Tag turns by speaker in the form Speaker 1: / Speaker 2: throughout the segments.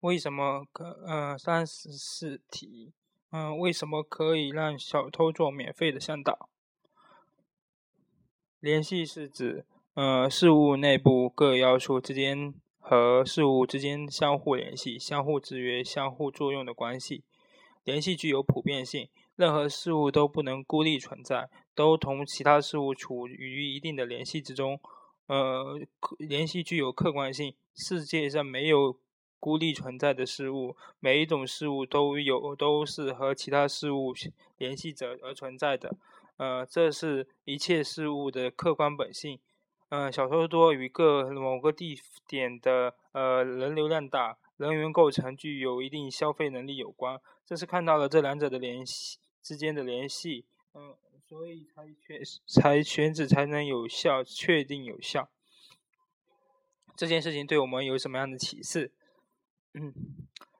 Speaker 1: 为什么可呃三十四题？嗯，为什么可以让小偷做免费的向导？联系是指呃事物内部各要素之间和事物之间相互联系、相互制约、相互作用的关系。联系具有普遍性，任何事物都不能孤立存在，都同其他事物处于一定的联系之中。呃，联系具有客观性，世界上没有孤立存在的事物，每一种事物都有都是和其他事物联系着而存在的。呃，这是一切事物的客观本性。呃，小说多与各某个地点的呃人流量大、人员构成具有一定消费能力有关。这是看到了这两者的联系之间的联系。嗯。所以才选才选址才能有效确定有效。这件事情对我们有什么样的启示？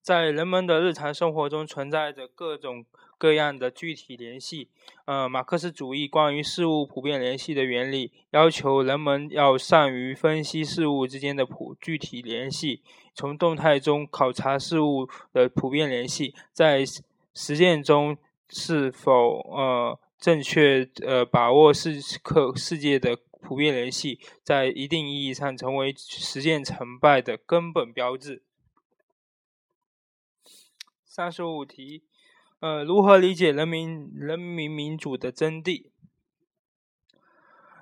Speaker 1: 在人们的日常生活中存在着各种各样的具体联系。呃，马克思主义关于事物普遍联系的原理，要求人们要善于分析事物之间的普具体联系，从动态中考察事物的普遍联系，在实践中是否呃。正确呃把握世客世界的普遍联系，在一定意义上成为实践成败的根本标志。三十五题，呃，如何理解人民人民民主的真谛？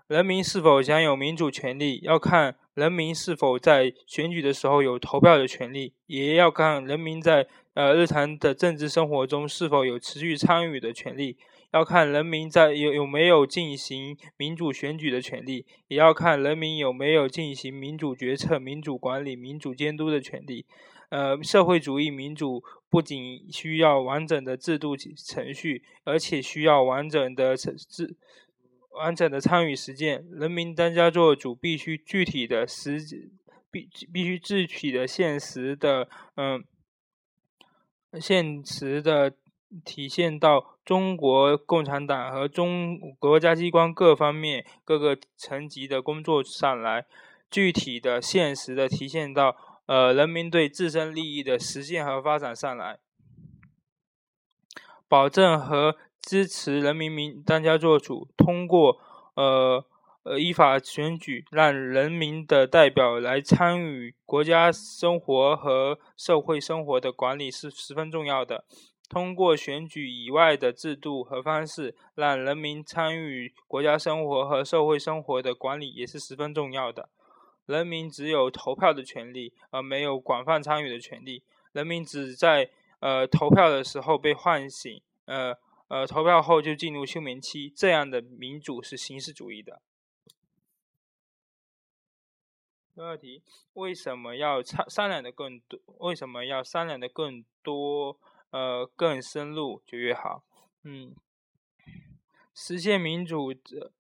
Speaker 1: 人民是否享有民主权利，要看人民是否在选举的时候有投票的权利，也要看人民在呃日常的政治生活中是否有持续参与的权利。要看人民在有有没有进行民主选举的权利，也要看人民有没有进行民主决策、民主管理、民主监督的权利。呃，社会主义民主不仅需要完整的制度程序，而且需要完整的程制完整的参与实践。人民当家作主，必须具体的实必必须具体的现实的嗯现实的。体现到中国共产党和中国家机关各方面各个层级的工作上来，具体的、现实的体现到呃人民对自身利益的实现和发展上来，保证和支持人民民当家作主，通过呃呃依法选举，让人民的代表来参与国家生活和社会生活的管理是十分重要的。通过选举以外的制度和方式，让人民参与国家生活和社会生活的管理也是十分重要的。人民只有投票的权利，而没有广泛参与的权利。人民只在呃投票的时候被唤醒，呃呃投票后就进入休眠期。这样的民主是形式主义的。第二题：为什么要商商量的更多？为什么要商量的更多？呃，更深入就越好。嗯，实现民主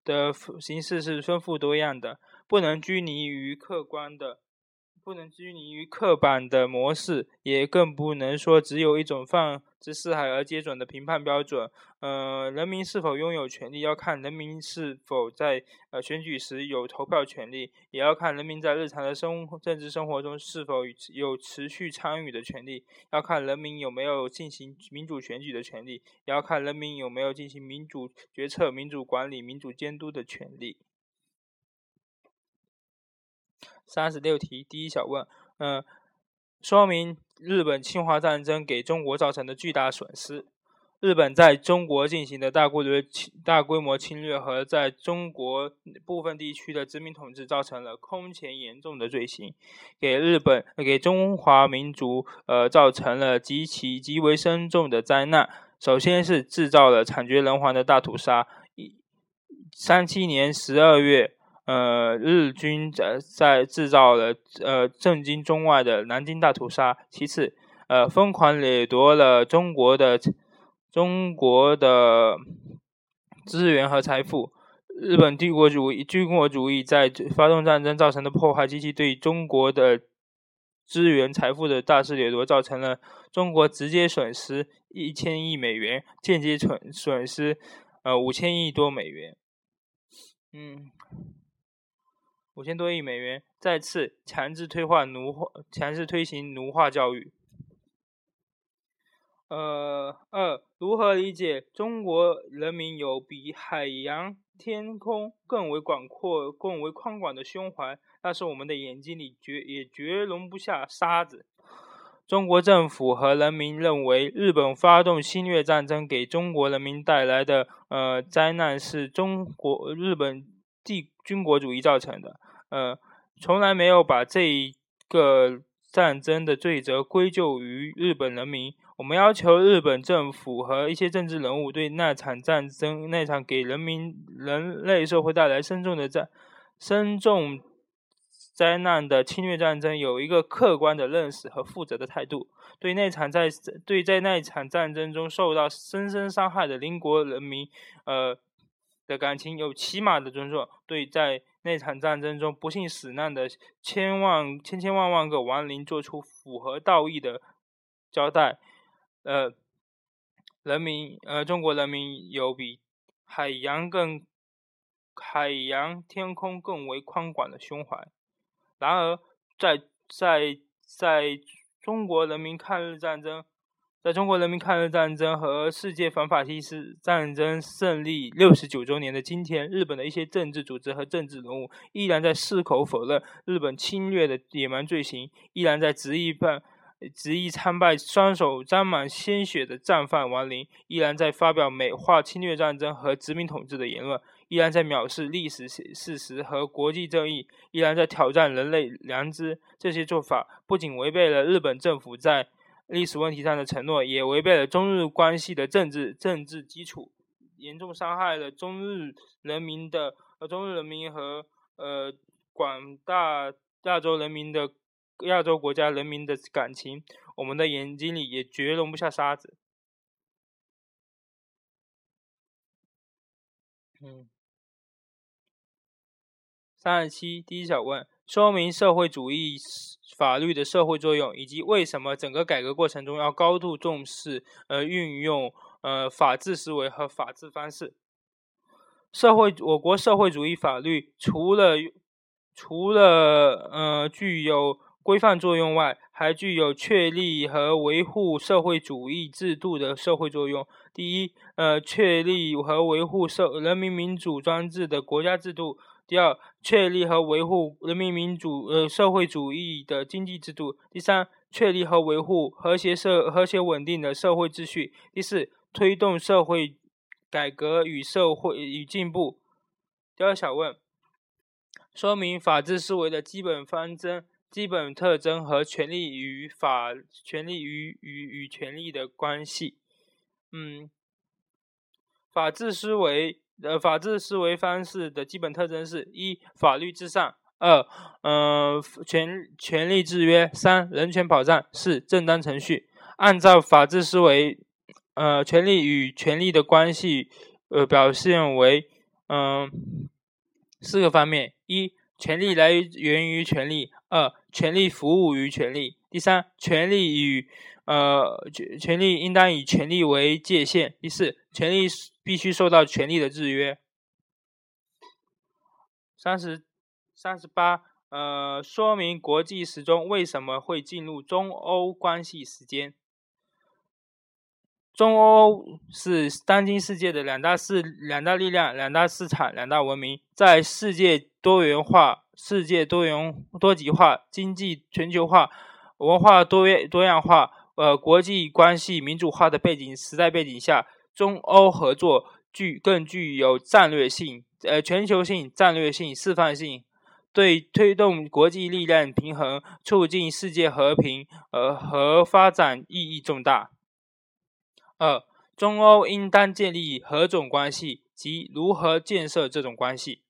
Speaker 1: 的形式是丰富多样的，不能拘泥于客观的。不能拘泥于刻板的模式，也更不能说只有一种放之四海而皆准的评判标准。呃，人民是否拥有权利，要看人民是否在呃选举时有投票权利，也要看人民在日常的生政治生活中是否有持续参与的权利，要看人民有没有进行民主选举的权利，也要看人民有没有进行民主决策、民主管理、民主监督的权利。三十六题，第一小问，嗯，说明日本侵华战争给中国造成的巨大损失。日本在中国进行的大规模侵大规模侵略和在中国部分地区的殖民统治，造成了空前严重的罪行，给日本给中华民族呃造成了极其极为深重的灾难。首先是制造了惨绝人寰的大屠杀。一三七年十二月。呃，日军在在制造了呃震惊中外的南京大屠杀。其次，呃，疯狂掠夺了中国的中国的资源和财富。日本帝国主义军国主义在发动战争造成的破坏，及其对中国的资源财富的大肆掠夺，造成了中国直接损失一千亿美元，间接损损失呃五千亿多美元。嗯。五千多亿美元，再次强制退化奴化，强制推行奴化教育。呃，二，如何理解中国人民有比海洋、天空更为广阔、更为宽广的胸怀？但是我们的眼睛里绝也绝容不下沙子。中国政府和人民认为，日本发动侵略战争给中国人民带来的呃灾难是中国日本帝军国主义造成的，呃，从来没有把这一个战争的罪责归咎于日本人民。我们要求日本政府和一些政治人物对那场战争、那场给人民人类社会带来深重的战、深重。灾难的侵略战争有一个客观的认识和负责的态度，对那场在对在那场战争中受到深深伤害的邻国人民，呃的感情有起码的尊重，对在那场战争中不幸死难的千万千千万万个亡灵做出符合道义的交代，呃，人民呃中国人民有比海洋更海洋天空更为宽广的胸怀。然而，在在在中国人民抗日战争，在中国人民抗日战争和世界反法西斯战争胜利六十九周年的今天，日本的一些政治组织和政治人物依然在矢口否认日本侵略的野蛮罪行，依然在执意办执意参拜双手沾满鲜血的战犯亡灵，依然在发表美化侵略战争和殖民统治的言论。依然在藐视历史事实和国际正义，依然在挑战人类良知。这些做法不仅违背了日本政府在历史问题上的承诺，也违背了中日关系的政治政治基础，严重伤害了中日人民的呃中日人民和呃广大亚洲人民的亚洲国家人民的感情。我们的眼睛里也绝容不下沙子。嗯。三十七，第一小问：说明社会主义法律的社会作用，以及为什么整个改革过程中要高度重视呃运用呃法治思维和法治方式。社会，我国社会主义法律除了除了呃具有规范作用外，还具有确立和维护社会主义制度的社会作用。第一，呃，确立和维护社人民民主专制的国家制度。第二，确立和维护人民民主呃社会主义的经济制度；第三，确立和维护和谐社和谐稳定的社会秩序；第四，推动社会改革与社会与进步。第二小问，说明法治思维的基本方针、基本特征和权利与法权利与与与权利的关系。嗯，法治思维。呃，法治思维方式的基本特征是：一、法律至上；二、嗯，权权力制约；三、人权保障；四、正当程序。按照法治思维，呃，权利与权利的关系，呃，表现为嗯四个方面：一、权利来源于权利；二、权利服务于权利；第三，权利与呃权权利应当以权利为界限；第四，权利。必须受到权力的制约。三十三十八，呃，说明国际时钟为什么会进入中欧关系时间？中欧是当今世界的两大势、两大力量、两大市场、两大文明，在世界多元化、世界多元多极化、经济全球化、文化多元多样化、呃，国际关系民主化的背景时代背景下。中欧合作具更具有战略性、呃全球性、战略性、示范性，对推动国际力量平衡、促进世界和平呃和发展意义重大。二、中欧应当建立何种关系及如何建设这种关系？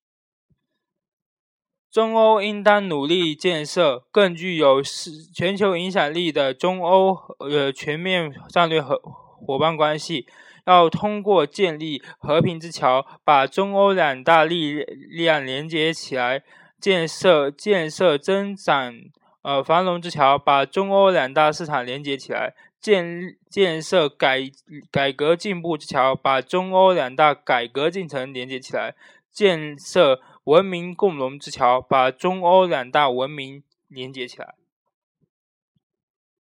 Speaker 1: 中欧应当努力建设更具有世全球影响力的中欧呃全面战略和伙伴关系。要通过建立和平之桥，把中欧两大力量连接起来；建设建设增长呃繁荣之桥，把中欧两大市场连接起来；建建设改改革进步之桥，把中欧两大改革进程连接起来；建设文明共荣之桥，把中欧两大文明连接起来。